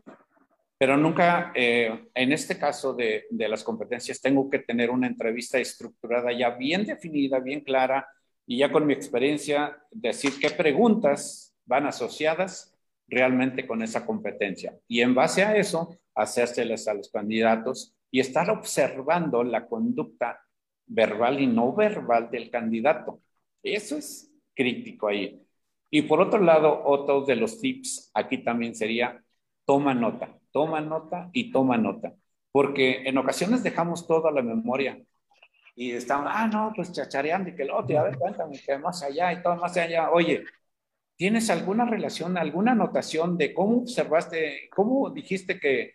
Pero nunca, eh, en este caso de, de, las competencias, tengo que tener una entrevista estructurada ya bien definida, bien clara, y ya con mi experiencia decir qué preguntas van asociadas realmente con esa competencia. Y en base a eso, hacérselas a los candidatos y estar observando la conducta verbal y no verbal del candidato. Eso es crítico ahí. Y por otro lado, otro de los tips aquí también sería, toma nota toma nota y toma nota. Porque en ocasiones dejamos toda la memoria y estamos, ah, no, pues chachareando y que lo otro, a ver, cuéntame, que más allá y todo más allá. Oye, ¿tienes alguna relación, alguna anotación de cómo observaste, cómo dijiste que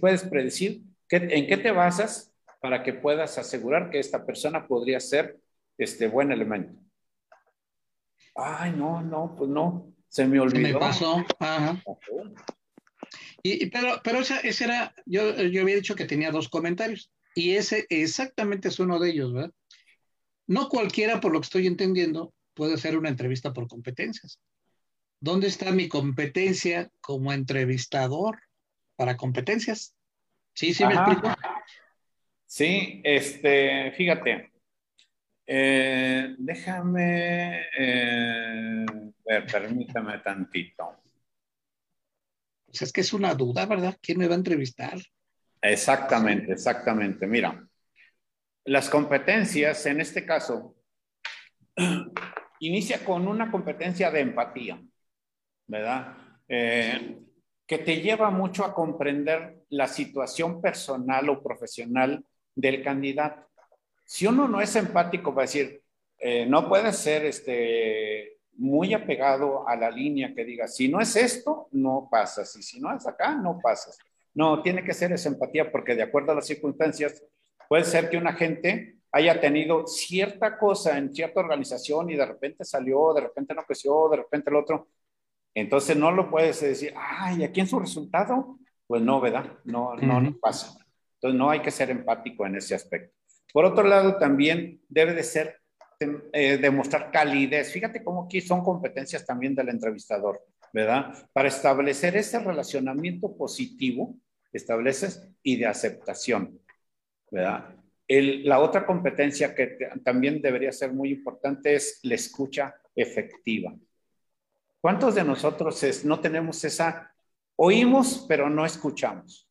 puedes predecir? ¿En qué te basas para que puedas asegurar que esta persona podría ser este buen elemento? Ay, no, no, pues no, se me olvidó. Me pasó. Ajá. Y, pero pero ese, era, yo, yo había dicho que tenía dos comentarios y ese exactamente es uno de ellos, ¿verdad? No cualquiera, por lo que estoy entendiendo, puede hacer una entrevista por competencias. ¿Dónde está mi competencia como entrevistador para competencias? Sí, sí, me explico. Sí, este, fíjate, eh, déjame, eh, ver, permítame tantito. Pues es que es una duda, ¿verdad? ¿Quién me va a entrevistar? Exactamente, exactamente. Mira, las competencias, en este caso, inicia con una competencia de empatía, ¿verdad? Eh, que te lleva mucho a comprender la situación personal o profesional del candidato. Si uno no es empático, va a decir, eh, no puede ser este, muy apegado a la línea que diga, si no es esto, no pasas, y si no es acá, no pasas. No, tiene que ser esa empatía porque de acuerdo a las circunstancias, puede ser que una gente haya tenido cierta cosa en cierta organización y de repente salió, de repente no creció, de repente el otro. Entonces no lo puedes decir, ay, aquí en su resultado, pues no, ¿verdad? No, no, no pasa. Entonces no hay que ser empático en ese aspecto. Por otro lado, también debe de ser eh, demostrar calidez. Fíjate cómo aquí son competencias también del entrevistador, ¿verdad? Para establecer ese relacionamiento positivo, estableces y de aceptación, ¿verdad? la otra competencia que también debería ser muy importante es la escucha efectiva. ¿Cuántos de nosotros no tenemos esa, oímos pero no escuchamos?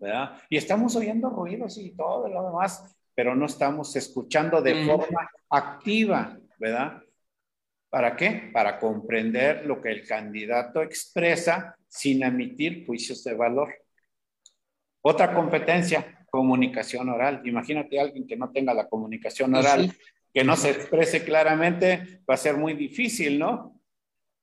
¿verdad? Y estamos oyendo ruidos y todo lo demás, pero no estamos escuchando de forma activa, ¿verdad? ¿Para qué? Para comprender lo que el candidato expresa sin emitir juicios de valor. Otra competencia, comunicación oral. Imagínate a alguien que no tenga la comunicación pues oral, que no se exprese claramente, va a ser muy difícil, ¿no?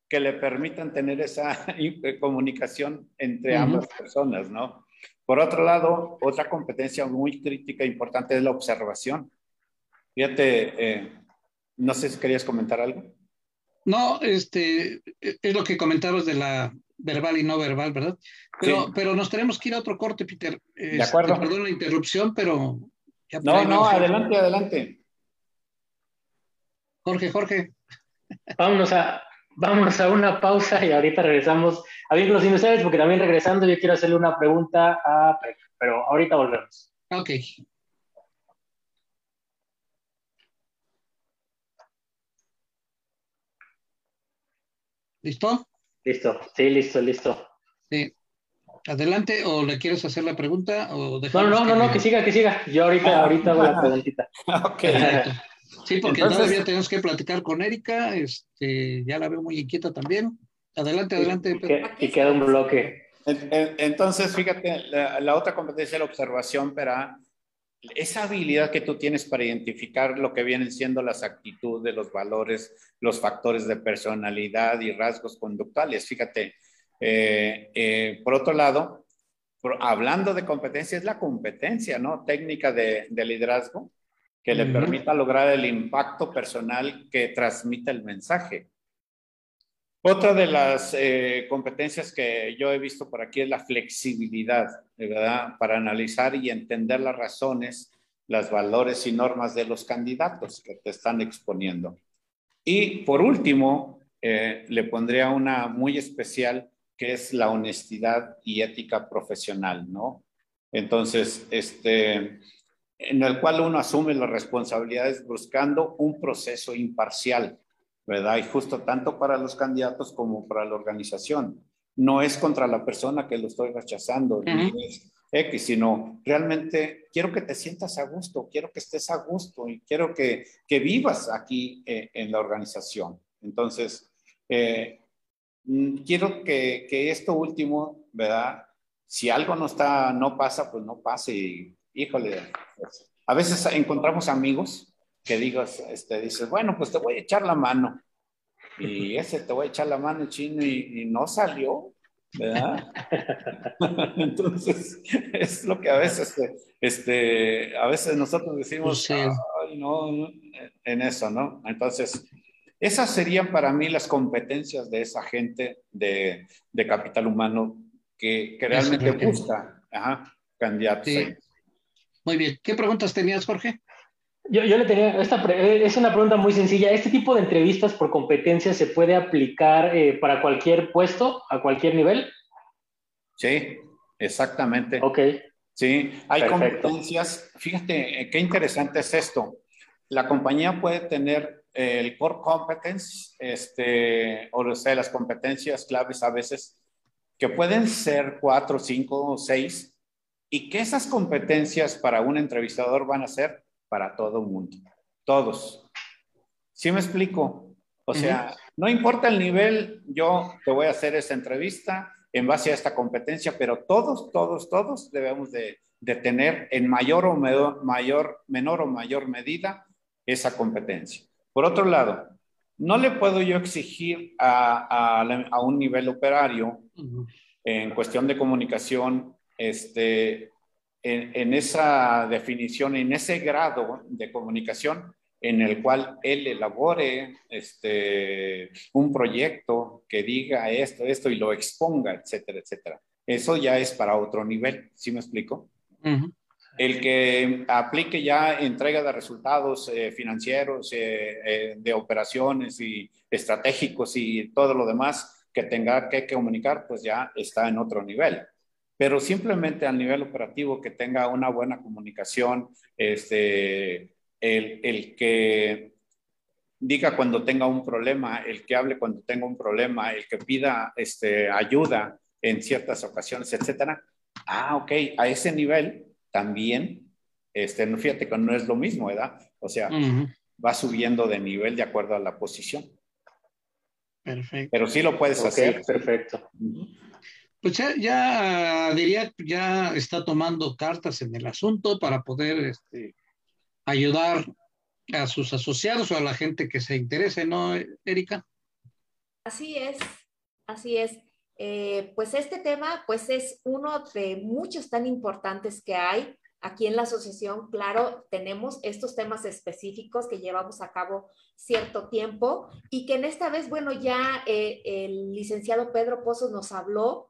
Que le permitan tener esa comunicación entre ambas personas, ¿no? Por otro lado, otra competencia muy crítica e importante es la observación. Fíjate, eh, no sé si querías comentar algo. No, este, es lo que comentabas de la verbal y no verbal, ¿verdad? Pero, pero nos tenemos que ir a otro corte, Peter. de acuerdo. Este, perdón la interrupción, pero... no, no, adelante, adelante. Jorge, Jorge. Vámonos a, vámonos a una pausa y ahorita regresamos a Vínculos Industriales, porque también regresando yo quiero hacerle una pregunta a pero ahorita volvemos. Ok. ¿Listo? Listo, sí, listo, listo. Sí. Adelante, o le quieres hacer la pregunta o No, no, no, no, que siga, que siga. Yo ahorita, ah. ahorita hago la preguntita. ok. Sí, porque todavía tenemos que platicar con Erika, este, ya la veo muy inquieta también. Adelante, adelante. Y, queda un bloque. Entonces, fíjate, la, la otra competencia es la observación, pero esa habilidad que tú tienes para identificar lo que vienen siendo las actitudes, los valores, los factores de personalidad y rasgos conductuales. Fíjate, eh, eh, por otro lado, hablando de competencia, es la competencia, ¿no? Técnica de, liderazgo que le permita lograr el impacto personal que transmite el mensaje. Otra de las eh, competencias que yo he visto por aquí es la flexibilidad, ¿verdad? Para analizar y entender las razones, los valores y normas de los candidatos que te están exponiendo. Y por último, eh, le pondría una muy especial que es la honestidad y ética profesional, ¿no? Entonces, este, en el cual uno asume las responsabilidades buscando un proceso imparcial, ¿verdad? Y justo tanto para los candidatos como para la organización. No es contra la persona que lo estoy rechazando, ni es X, sino realmente quiero que te sientas a gusto, quiero que estés a gusto y quiero que, que vivas aquí eh, en la organización. Entonces, eh, mm, quiero que, que, esto último, ¿verdad? Si algo no está, no pasa, pues no pase y, híjole, pues, a veces encontramos amigos que digas, este, dices, bueno, pues te voy a echar la mano. Y ese te voy a echar la mano chino y, y no salió, ¿verdad? Entonces, es lo que a veces, este, a veces nosotros decimos, pues Ay, no, en eso, ¿no? Entonces, esas serían para mí las competencias de esa gente de, de capital humano que, que realmente busca ajá, candidatos. Muy bien. ¿Qué preguntas tenías, Jorge? Yo, yo, le tenía, esta es una pregunta muy sencilla. ¿Este tipo de entrevistas por competencia se puede aplicar eh, para cualquier puesto, a cualquier nivel? Sí, exactamente. Ok. Sí, hay competencias. Fíjate, eh, qué interesante es esto. La compañía puede tener eh, el core competence, este, o sea, las competencias claves a veces, que pueden ser cuatro, cinco o seis, y que esas competencias para un entrevistador van a ser para todo mundo, todos. ¿Sí me explico? O sea, no importa el nivel, yo te voy a hacer esa entrevista en base a esta competencia, pero todos, todos, todos debemos de, de tener en mayor o menor, mayor, menor o mayor medida esa competencia. Por otro lado, no le puedo yo exigir a, a, a un nivel operario en cuestión de comunicación este, en, esa definición, en ese grado de comunicación en el cual él elabore este, un proyecto que diga esto, esto y lo exponga, etcétera, etcétera. Eso ya es para otro nivel, ¿sí me explico? El que aplique ya entrega de resultados eh, financieros, eh, eh, de operaciones y estratégicos y todo lo demás que tenga que comunicar, pues ya está en otro nivel pero simplemente a nivel operativo que tenga una buena comunicación, este, el, el, que diga cuando tenga un problema, el que hable cuando tenga un problema, el que pida este, ayuda en ciertas ocasiones, etcétera. Ah, ok, a ese nivel también, este, fíjate que no es lo mismo, ¿verdad? O sea, va subiendo de nivel de acuerdo a la posición. Perfecto. Pero sí lo puedes hacer. Perfecto. Pues ya, diría, ya está tomando cartas en el asunto para poder este, ayudar a sus asociados o a la gente que se interese, ¿no, Erika? Así es, así es. Eh, pues este tema, pues es uno de muchos tan importantes que hay. Aquí en la asociación, claro, tenemos estos temas específicos que llevamos a cabo cierto tiempo y que en esta vez, bueno, ya eh, el licenciado Pedro Pozos nos habló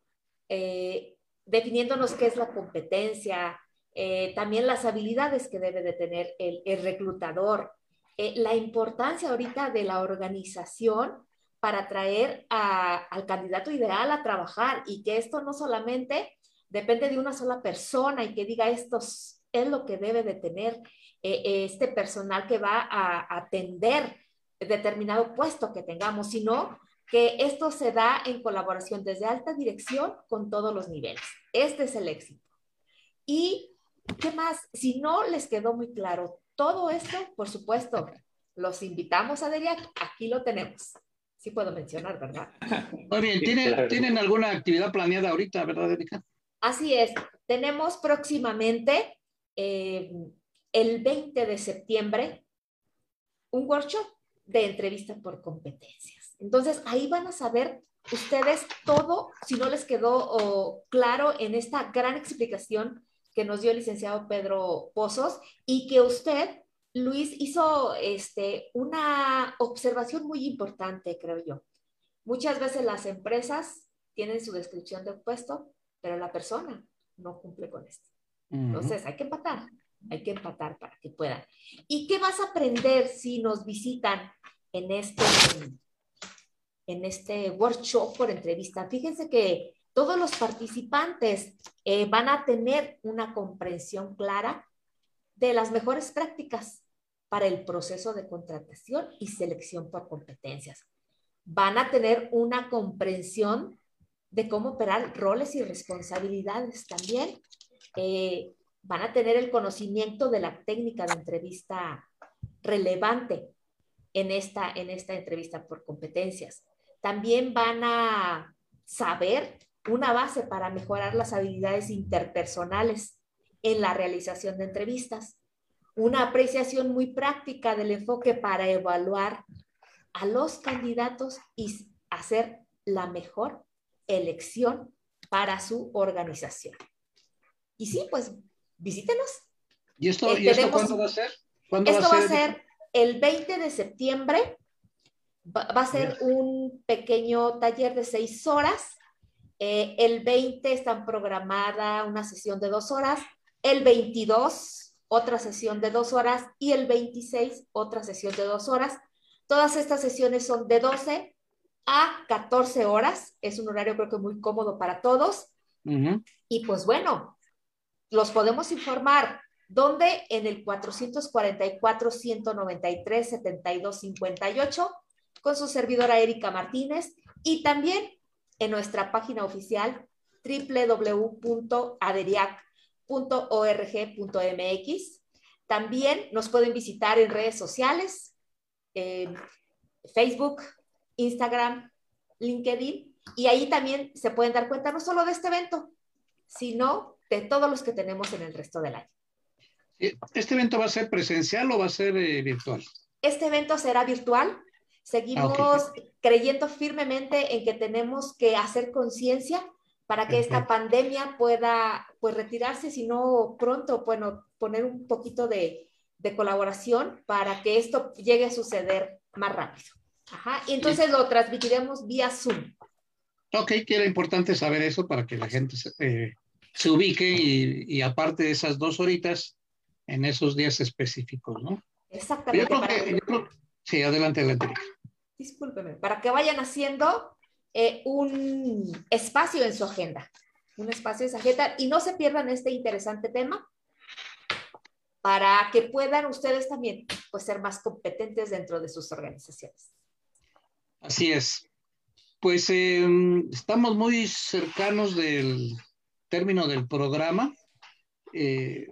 eh, definiéndonos qué es la competencia, eh, también las habilidades que debe de tener el, reclutador, eh, la importancia ahorita de la organización para traer al candidato ideal a trabajar y que esto no solamente depende de una sola persona y que diga esto es lo que debe de tener este personal que va a atender determinado puesto que tengamos, sino que esto se da en colaboración desde alta dirección con todos los niveles. Este es el éxito. Y, ¿qué más? Si no les quedó muy claro todo esto, por supuesto, los invitamos a Deriac. Aquí lo tenemos. Sí puedo mencionar, ¿verdad? Muy bien. ¿Tienen, ¿tienen alguna actividad planeada ahorita, verdad, Erika? Así es. Tenemos próximamente, eh, el 20 de septiembre, un workshop de entrevista por competencias. Entonces, ahí van a saber ustedes todo, si no les quedó claro en esta gran explicación que nos dio el licenciado Pedro Pozos y que usted, Luis, hizo este, una observación muy importante, creo yo. Muchas veces las empresas tienen su descripción de puesto, pero la persona no cumple con esto. Entonces, hay que empatar, hay que empatar para que puedan. ¿Y qué vas a aprender si nos visitan en este, en este workshop por entrevista. Fíjense que todos los participantes eh, van a tener una comprensión clara de las mejores prácticas para el proceso de contratación y selección por competencias. Van a tener una comprensión de cómo operar roles y responsabilidades también. Eh, van a tener el conocimiento de la técnica de entrevista relevante en esta, en esta entrevista por competencias. También van a saber una base para mejorar las habilidades interpersonales en la realización de entrevistas. Una apreciación muy práctica del enfoque para evaluar a los candidatos y hacer la mejor elección para su organización. Y sí, pues visítenos. ¿Y esto, eh, cuándo va a ser? esto va a ser? el 20 de septiembre. Va, a ser un pequeño taller de seis horas. Eh, el 20 están programada una sesión de dos horas. El 22, otra sesión de dos horas. Y el 26, otra sesión de dos horas. Todas estas sesiones son de 12 a 14 horas. Es un horario creo que muy cómodo para todos. Y pues bueno, los podemos informar. ¿Dónde? En el 444-193-7258 con su servidora Erika Martínez y también en nuestra página oficial www.aderiac.org.mx. También nos pueden visitar en redes sociales, Facebook, Instagram, LinkedIn, y ahí también se pueden dar cuenta no solo de este evento, sino de todos los que tenemos en el resto del año. ¿Este evento va a ser presencial o va a ser eh, virtual? Este evento será virtual. Seguimos ah, creyendo firmemente en que tenemos que hacer conciencia para que esta pandemia pueda pues retirarse, si no pronto, bueno, poner un poquito de, de, colaboración para que esto llegue a suceder más rápido. Ajá. Y entonces lo transmitiremos vía Zoom. Ok, que era importante saber eso para que la gente eh, se ubique y, aparte de esas dos horitas en esos días específicos, ¿no? Exactamente. sí, adelante, adelante. Discúlpeme, para que vayan haciendo eh, un espacio en su agenda, un espacio en su agenda y no se pierdan este interesante tema para que puedan ustedes también pues, ser más competentes dentro de sus organizaciones. Así es. Pues em, estamos muy cercanos del término del programa. Eh,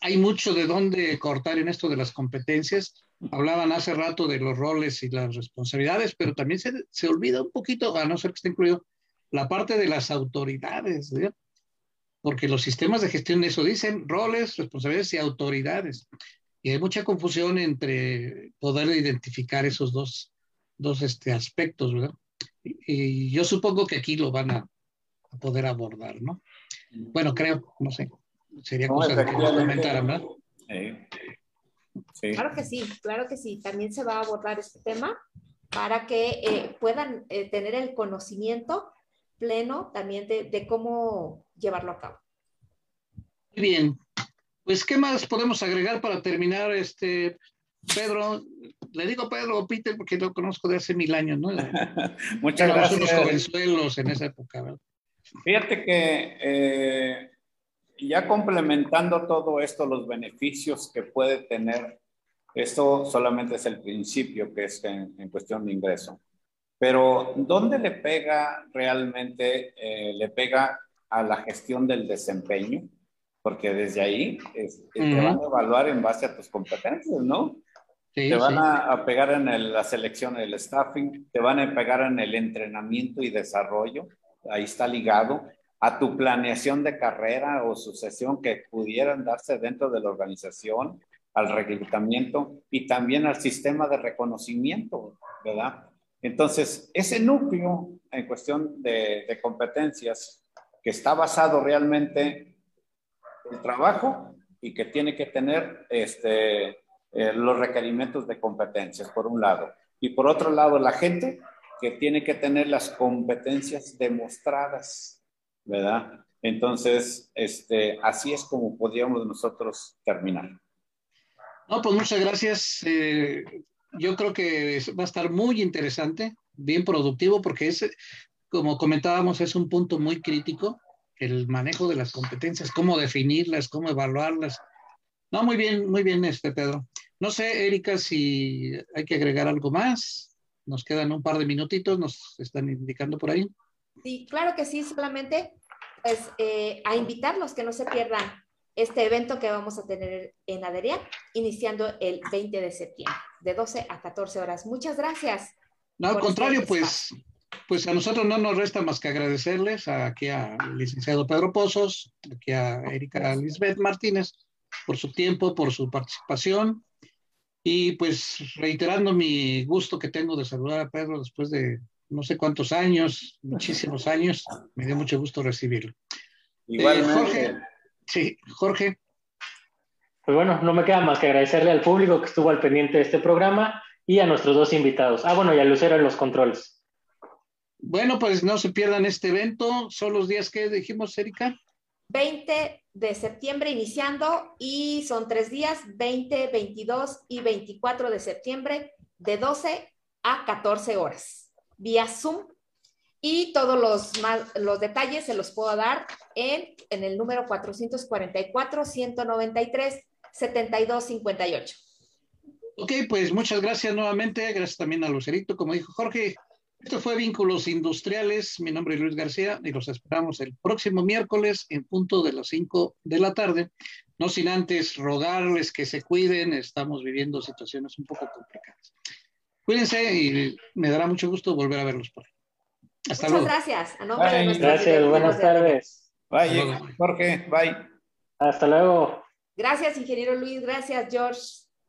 hay mucho de dónde cortar en esto de las competencias. Hablaban hace rato de los roles y las responsabilidades, pero también se, se olvida un poquito, a no ser que esté incluido, la parte de las autoridades, porque los sistemas de gestión de eso dicen roles, responsabilidades y autoridades. Y hay mucha confusión entre poder identificar esos dos, dos este, aspectos, ¿verdad? Y, y yo supongo que aquí lo van a, a poder abordar, ¿no? Bueno, creo, no sé, sería cosa de comentaran, ¿verdad? Sí. Claro que sí, claro que sí. También se va a abordar este tema para que eh, puedan eh, tener el conocimiento pleno también de, de, cómo llevarlo a cabo. Muy bien. Pues, ¿qué más podemos agregar para terminar, este, Pedro? Le digo Pedro o Peter porque lo conozco de hace mil años, ¿no? Muchas gracias. jovenzuelos en esa época, ¿verdad? Fíjate que eh, ya complementando todo esto, los beneficios que puede tener, esto solamente es el principio que es en, en cuestión de ingreso. Pero ¿dónde le pega realmente? Eh, le pega a la gestión del desempeño, porque desde ahí es, te van a evaluar en base a tus competencias, ¿no? Sí, te van sí. a, a, pegar en el, la selección del staffing, te van a pegar en el entrenamiento y desarrollo, ahí está ligado a tu planeación de carrera o sucesión que pudieran darse dentro de la organización, al reclutamiento y también al sistema de reconocimiento, ¿verdad? Entonces, ese núcleo en cuestión de, competencias que está basado realmente en el trabajo y que tiene que tener este, eh, los requerimientos de competencias, por un lado. Y por otro lado, la gente que tiene que tener las competencias demostradas, ¿verdad? Entonces, este, así es como podríamos nosotros terminar. No, pues muchas gracias. Eh, yo creo que va a estar muy interesante, bien productivo, porque es, como comentábamos, es un punto muy crítico, el manejo de las competencias, cómo definirlas, cómo evaluarlas. No, muy bien, muy bien, este Pedro. No sé, Erika, si hay que agregar algo más. Nos quedan un par de minutitos, nos están indicando por ahí. Sí, claro que sí, solamente pues eh, a invitarlos que no se pierdan este evento que vamos a tener en Aderia, iniciando el 20 de septiembre, de 12 a 14 horas. Muchas gracias. No, al este contrario, pues, pues a nosotros no nos resta más que agradecerles aquí al licenciado Pedro Pozos, aquí a Erika Lisbeth Martínez, por su tiempo, por su participación. Y pues reiterando mi gusto que tengo de saludar a Pedro después de no sé cuántos años, muchísimos años, me dio mucho gusto recibirlo. Igual, Jorge, Sí, Jorge. Pues bueno, no me queda más que agradecerle al público que estuvo al pendiente de este programa y a nuestros dos invitados. Ah, bueno, y a Lucero en los controles. Bueno, pues no se pierdan este evento. Son los días que dijimos, Erika. 20 de septiembre iniciando y son tres días, 20, 22 y 24 de septiembre, de 12 a 14 horas, vía Zoom y todos los, los detalles se los puedo dar en, en el número 444-193-7258. Ok, pues muchas gracias nuevamente. Gracias también a Lucerito, como dijo Jorge. Esto fue Vínculos Industriales. Mi nombre es Luis García y los esperamos el próximo miércoles en punto de las 5 de la tarde. No sin antes rogarles que se cuiden. Estamos viviendo situaciones un poco complicadas. Cuídense y me dará mucho gusto volver a verlos por ahí. Muchas gracias. A nombre de gracias, buenas tardes. Bye, Jorge. Bye. Hasta luego. Gracias, ingeniero Luis. Gracias, George.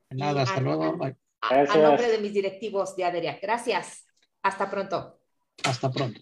Nada, hasta luego. Bye. A, nombre de mis directivos de ADERIA. Gracias. Hasta pronto. Hasta pronto.